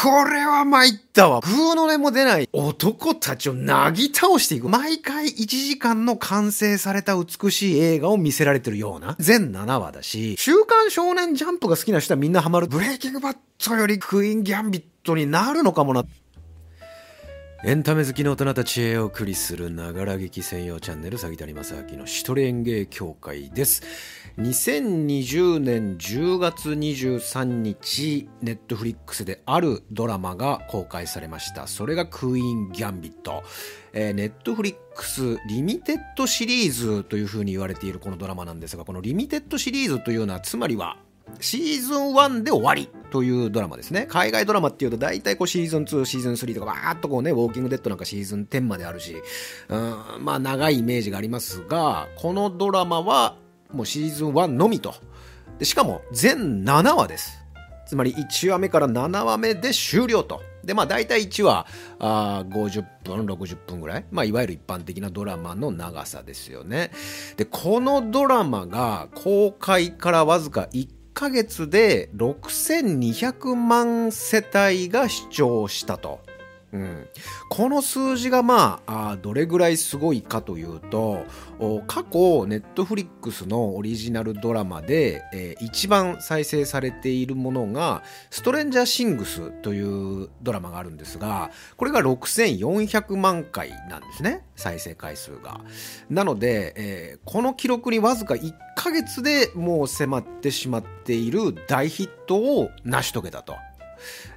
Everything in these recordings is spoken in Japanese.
これは参ったわ。グーの音も出ない男たちをなぎ倒していく。毎回1時間の完成された美しい映画を見せられてるような。全7話だし、週刊少年ジャンプが好きな人はみんなハマる。ブレイキングバットよりクイーンギャンビットになるのかもな。エンタメ好きの大人たちへお送りするながら劇専用チャンネル、詐欺谷正明の一人演芸協会です。2020年10月23日、ネットフリックスであるドラマが公開されました。それがクイーン・ギャンビット。えー、ネットフリックスリミテッドシリーズというふうに言われているこのドラマなんですが、このリミテッドシリーズというのは、つまりはシーズン1で終わりというドラマですね。海外ドラマっていうと大体こうシーズン2、シーズン3とかバーっとこうね、ウォーキングデッドなんかシーズン10まであるし、うん、まあ長いイメージがありますが、このドラマはもうシーズン1のみと。でしかも全7話です。つまり1話目から7話目で終了と。で、まあ大体1話あ50分、60分ぐらい。まあいわゆる一般的なドラマの長さですよね。で、このドラマが公開からわずか1ヶ月で6200万世帯が視聴したと。うん、この数字がまあどれぐらいすごいかというと過去ネットフリックスのオリジナルドラマで、えー、一番再生されているものが「ストレンジャーシングス」というドラマがあるんですがこれが6400万回なんですね再生回数が。なので、えー、この記録にわずか1ヶ月でもう迫ってしまっている大ヒットを成し遂げたと。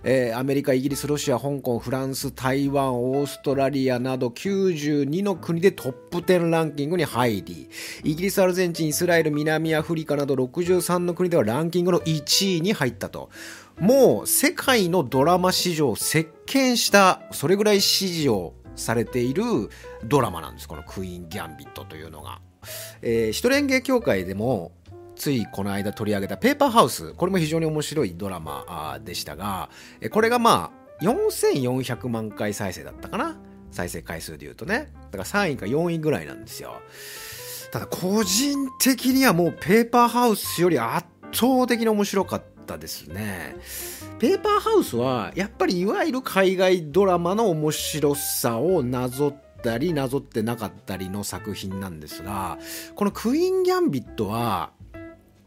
えー、アメリカ、イギリス、ロシア、香港、フランス、台湾、オーストラリアなど92の国でトップ10ランキングに入り、イギリス、アルゼンチン、イスラエル、南アフリカなど63の国ではランキングの1位に入ったと。もう世界のドラマ史上席巻した、それぐらい支持をされているドラマなんです。このクイーン・ギャンビットというのが。えー、一連芸協会でもついこの間取り上げたペーパーハウス、これも非常に面白いドラマでしたが、これがまあ、4400万回再生だったかな？再生回数で言うとね。だから3位か4位ぐらいなんですよ。ただ個人的にはもうペーパーハウスより圧倒的に面白かったですね。ペーパーハウスはやっぱりいわゆる海外ドラマの面白さをなぞったりなぞってなかったりの作品なんですが、このクイーン・ギャンビットは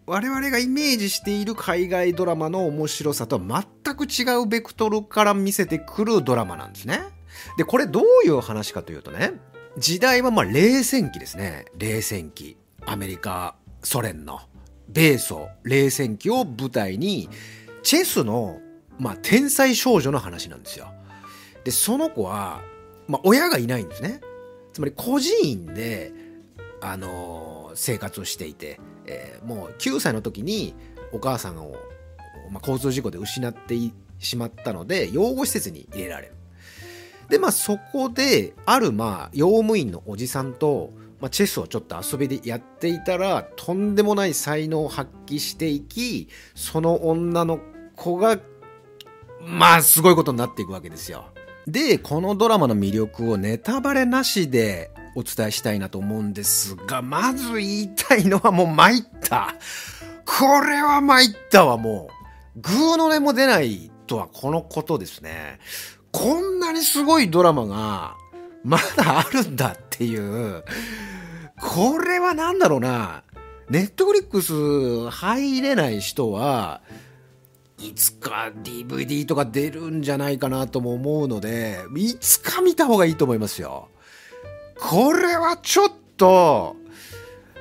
我々がイメージしている海外ドラマの面白さとは全く違うベクトルから見せてくるドラマなんですね。で、これどういう話かというとね、時代はまあ冷戦期ですね。冷戦期。アメリカ、ソ連の米ソ冷戦期を舞台に、チェスの、まあ、天才少女の話なんですよ。で、その子は、まあ、親がいないんですね。つまり孤児院で、あの、生活をしていて、えー、もう9歳の時にお母さんを、まあ、交通事故で失ってしまったので養護施設に入れられる。でまあそこであるまあ用務員のおじさんと、まあ、チェスをちょっと遊びでやっていたらとんでもない才能を発揮していきその女の子がまあすごいことになっていくわけですよ。でこのドラマの魅力をネタバレなしでお伝えしたいなと思うんですが、まず言いたいのはもう参った。これは参ったわ、もう。グーの音も出ないとはこのことですね。こんなにすごいドラマが、まだあるんだっていう。これは何だろうな。ネットフリックス入れない人は、いつか DVD とか出るんじゃないかなとも思うので、いつか見た方がいいと思いますよ。これはちょっと、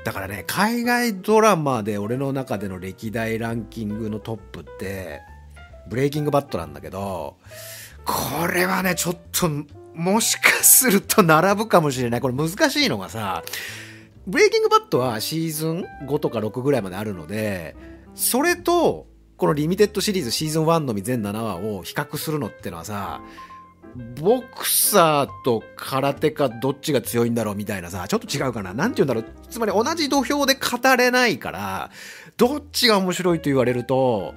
だからね、海外ドラマで俺の中での歴代ランキングのトップって、ブレイキングバットなんだけど、これはね、ちょっと、もしかすると並ぶかもしれない。これ難しいのがさ、ブレイキングバットはシーズン5とか6ぐらいまであるので、それと、このリミテッドシリーズシーズン1のみ全7話を比較するのってのはさ、ボクサーと空手かどっちが強いんだろうみたいなさ、ちょっと違うかな。なんて言うんだろう。つまり同じ土俵で語れないから、どっちが面白いと言われると、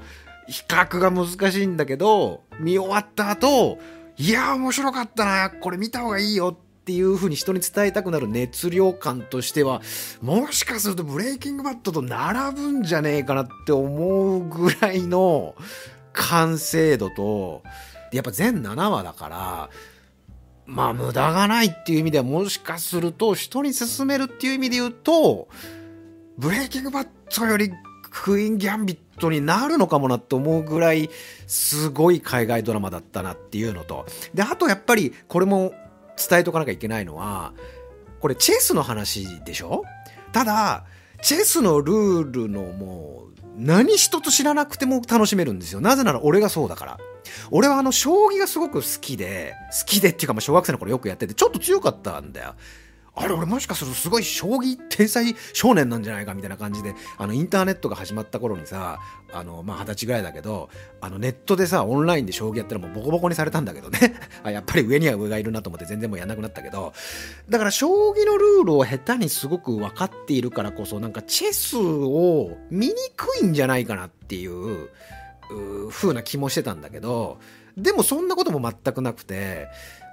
比較が難しいんだけど、見終わった後、いや、面白かったな、これ見た方がいいよっていう風に人に伝えたくなる熱量感としては、もしかするとブレイキングバットと並ぶんじゃねえかなって思うぐらいの完成度と、やっぱ全7話だからまあ無駄がないっていう意味ではもしかすると人に勧めるっていう意味で言うとブレイキングバットよりクイーン・ギャンビットになるのかもなって思うぐらいすごい海外ドラマだったなっていうのと。であとやっぱりこれも伝えとかなきゃいけないのはこれチェスの話でしょ？ただチェスのルールのもう何一つ知らなくても楽しめるんですよ。なぜなら俺がそうだから。俺はあの、将棋がすごく好きで、好きでっていうか、まあ、小学生の頃よくやってて、ちょっと強かったんだよ。あれ、俺もしかするとすごい将棋天才少年なんじゃないかみたいな感じで、あの、インターネットが始まった頃にさ、あの、まあ、二十歳ぐらいだけど、あの、ネットでさ、オンラインで将棋やったらもうボコボコにされたんだけどね。やっぱり上には上がいるなと思って全然もうやんなくなったけど、だから将棋のルールを下手にすごく分かっているからこそ、なんかチェスを見にくいんじゃないかなっていう、う風な気もしてたんだけど、でもそんなことも全くなくて、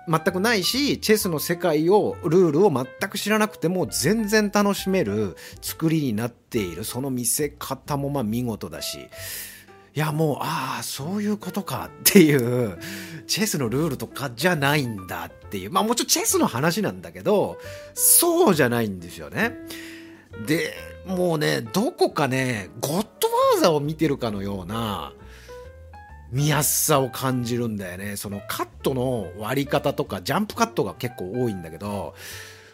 全くないし、チェスの世界を、ルールを全く知らなくても全然楽しめる作りになっている。その見せ方もまあ見事だし。いやもう、ああ、そういうことかっていう、チェスのルールとかじゃないんだっていう。まあもちろんチェスの話なんだけど、そうじゃないんですよね。で、もうね、どこかね、ゴッドファーザーを見てるかのような、見やすさを感じるんだよね。そのカットの割り方とか、ジャンプカットが結構多いんだけど、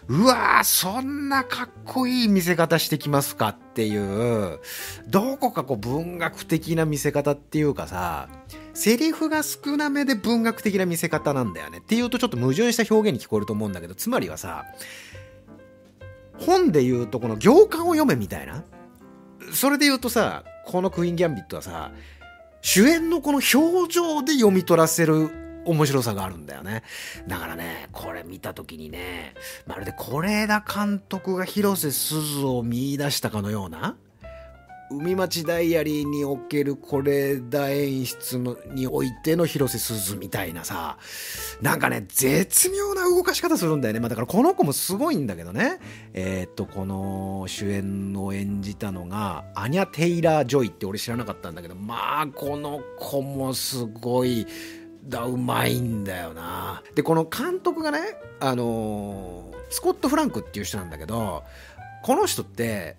うわー、そんなかっこいい見せ方してきますかっていう、どこかこう文学的な見せ方っていうかさ、セリフが少なめで文学的な見せ方なんだよね。っていうとちょっと矛盾した表現に聞こえると思うんだけど、つまりはさ、本で言うとこの行間を読めみたいな。それで言うとさ、このクイーン・ギャンビットはさ、主演のこの表情で読み取らせる面白さがあるんだよね。だからね、これ見た時にね、まるで是枝監督が広瀬すずを見出したかのような、海町ダイアリーにおける是枝演出のにおいての広瀬すずみたいなさ、なんかね、絶妙な動かし方するんだよね。まあだからこの子もすごいんだけどね。えー、っと、この主演を演じたのが、アニャ・テイラー・ジョイって俺知らなかったんだけど、まあこの子もすごい、だ、うまいんだよな。で、この監督がね、あのー、スコット・フランクっていう人なんだけど、この人って、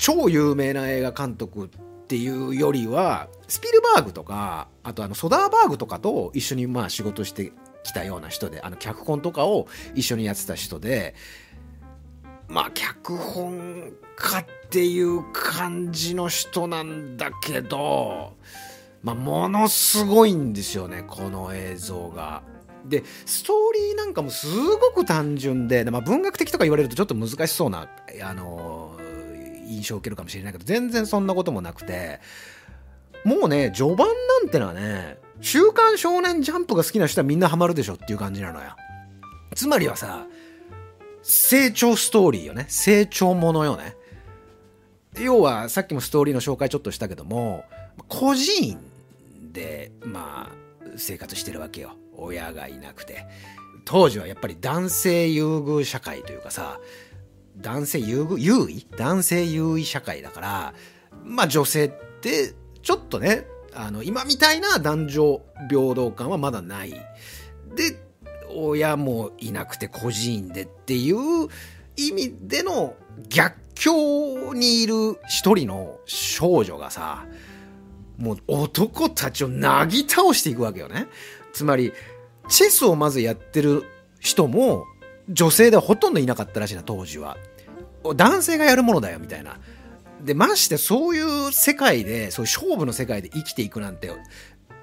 超有名な映画監督っていうよりはスピルバーグとかあとあのソダーバーグとかと一緒にまあ仕事してきたような人であの脚本とかを一緒にやってた人でまあ脚本家っていう感じの人なんだけど、まあ、ものすごいんですよねこの映像が。でストーリーなんかもすごく単純で、まあ、文学的とか言われるとちょっと難しそうなあの印象を受けるかもしれないけど、全然そんなこともなくて、もうね、序盤なんてのはね、週刊少年ジャンプが好きな人はみんなハマるでしょっていう感じなのよ。つまりはさ、成長ストーリーよね。成長ものよね。要は、さっきもストーリーの紹介ちょっとしたけども、個人で、まあ、生活してるわけよ。親がいなくて。当時はやっぱり男性優遇社会というかさ、男性優優位？男性優位社会だから、まあ女性ってちょっとね、あの、今みたいな男女平等感はまだない。で、親もいなくて孤児院でっていう意味での逆境にいる一人の少女がさ、もう男たちをなぎ倒していくわけよね。つまり、チェスをまずやってる人も女性ではほとんどいなかったらしいな、当時は。男性がやるものだよみたいな。で、ましてそういう世界で、そういう勝負の世界で生きていくなんて、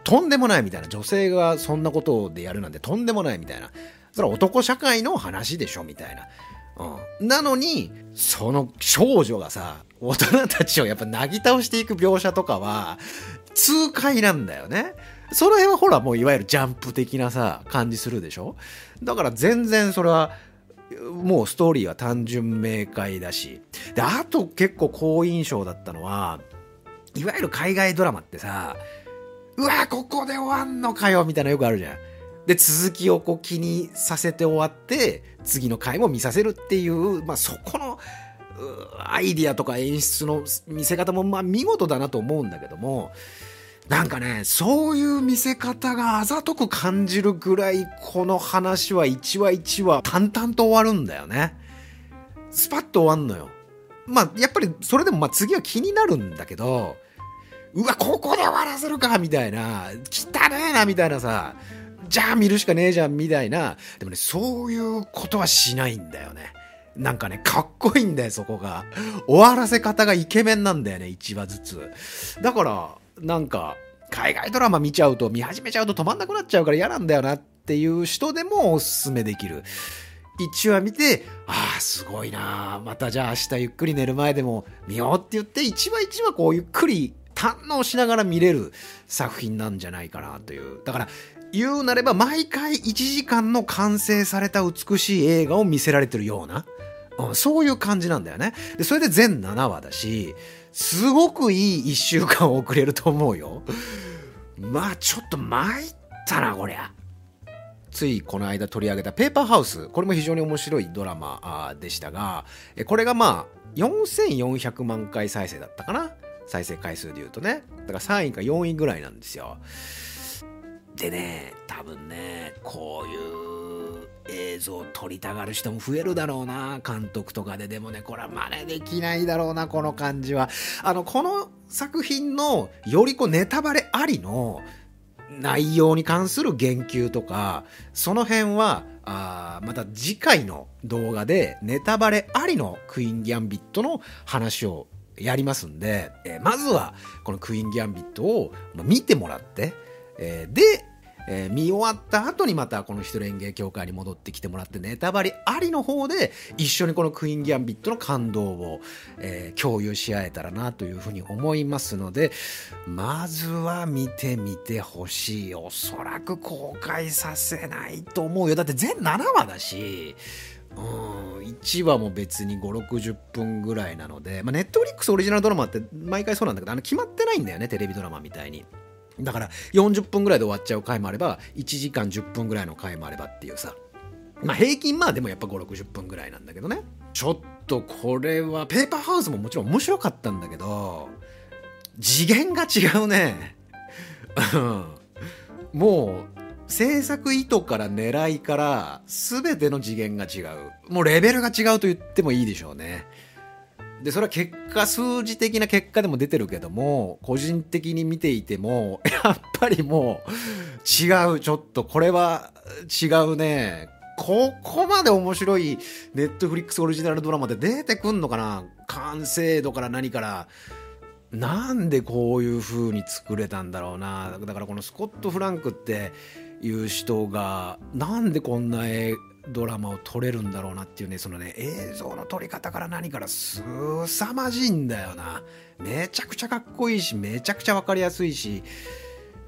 とんでもないみたいな。女性がそんなことでやるなんてとんでもないみたいな。それは男社会の話でしょみたいな。うん、なのに、その少女がさ、大人たちをやっぱなぎ倒していく描写とかは、痛快なんだよね。その辺はほらもういわゆるジャンプ的なさ、感じするでしょだから全然それは、もうストーリーは単純明快だし。で、あと結構好印象だったのは、いわゆる海外ドラマってさ、うわ、ここで終わんのかよみたいなよくあるじゃん。で、続きをこう気にさせて終わって、次の回も見させるっていう、まあそこの、アイディアとか演出の見せ方もまあ見事だなと思うんだけども、なんかね、そういう見せ方があざとく感じるぐらい、この話は1話1話淡々と終わるんだよね。スパッと終わんのよ。まあ、やっぱりそれでもまあ次は気になるんだけど、うわ、ここで終わらせるかみたいな、汚ねえなみたいなさ、じゃあ見るしかねえじゃんみたいな、でもね、そういうことはしないんだよね。なんかね、かっこいいんだよ、そこが。終わらせ方がイケメンなんだよね、1話ずつ。だから、なんか、海外ドラマ見ちゃうと、見始めちゃうと止まんなくなっちゃうから嫌なんだよなっていう人でもおすすめできる。1話見て、ああ、すごいなまたじゃあ明日ゆっくり寝る前でも見ようって言って、1話1話こうゆっくり堪能しながら見れる作品なんじゃないかなという。だから、言うなれば毎回1時間の完成された美しい映画を見せられてるような、うん、そういう感じなんだよね。で、それで全7話だし、すごくいい1週間遅れると思うよ。まあちょっと参ったな、こりゃ。ついこの間取り上げたペーパーハウス。これも非常に面白いドラマでしたが、これがまあ4400万回再生だったかな？再生回数で言うとね。だから3位か4位ぐらいなんですよ。でね、多分ね、こういう映像を撮りたがる人も増えるだろうな、監督とかで。でもね、これは真似できないだろうな、この感じは。あの、この作品のよりこうネタバレありの内容に関する言及とか、その辺は、あまた次回の動画でネタバレありのクイーン・ギャンビットの話をやりますんで、えー、まずはこのクイーン・ギャンビットを見てもらって、えー、で、えー、見終わった後にまたこの一人演芸協会に戻ってきてもらってネタバレありの方で一緒にこのクイーン・ギャンビットの感動を、えー、共有し合えたらなというふうに思いますのでまずは見てみてほしいおそらく公開させないと思うよだって全7話だしうん、1話も別に5、60分ぐらいなので、ま、ネットフリックスオリジナルドラマって毎回そうなんだけど、あの決まってないんだよね、テレビドラマみたいに。だから40分ぐらいで終わっちゃう回もあれば1時間10分ぐらいの回もあればっていうさ。まあ平均まあでもやっぱ5 6 0分ぐらいなんだけどね。ちょっとこれはペーパーハウスももちろん面白かったんだけど次元が違うね。もう制作意図から狙いから全ての次元が違う。もうレベルが違うと言ってもいいでしょうね。で、それは結果、数字的な結果でも出てるけども、個人的に見ていても、やっぱりもう、違う、ちょっと、これは違うね。ここまで面白いネットフリックスオリジナルドラマで出てくんのかな？完成度から何から。なんでこういう風に作れたんだろうな。だからこのスコット・フランクっていう人が、なんでこんなドラマを撮れるんだろうなっていうね、そのね、映像の撮り方から何からすさまじいんだよな。めちゃくちゃかっこいいし、めちゃくちゃわかりやすいし、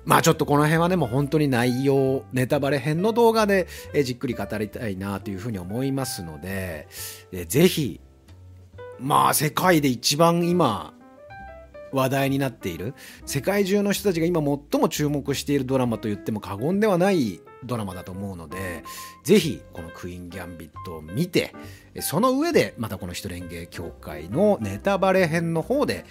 まあちょっとこの辺はね、もう本当に内容、ネタバレ編の動画でじっくり語りたいなというふうに思いますので、ぜひ、まあ世界で一番今、話題になっている世界中の人たちが今最も注目しているドラマと言っても過言ではないドラマだと思うので、ぜひこのクイーン・ギャンビットを見て、その上でまたこの人連芸協会のネタバレ編の方で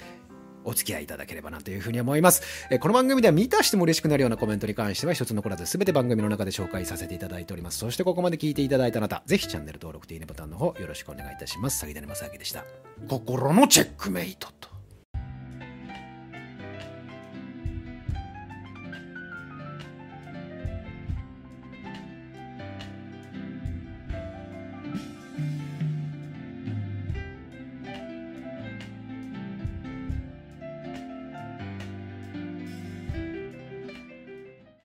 お付き合いいただければなというふうに思います。この番組では見たしても嬉しくなるようなコメントに関しては一つ残らず全て番組の中で紹介させていただいております。そしてここまで聞いていただいたあなた、ぜひチャンネル登録といいねボタンの方よろしくお願いいたします。詐欺だねまさきでした。心のチェックメイトと。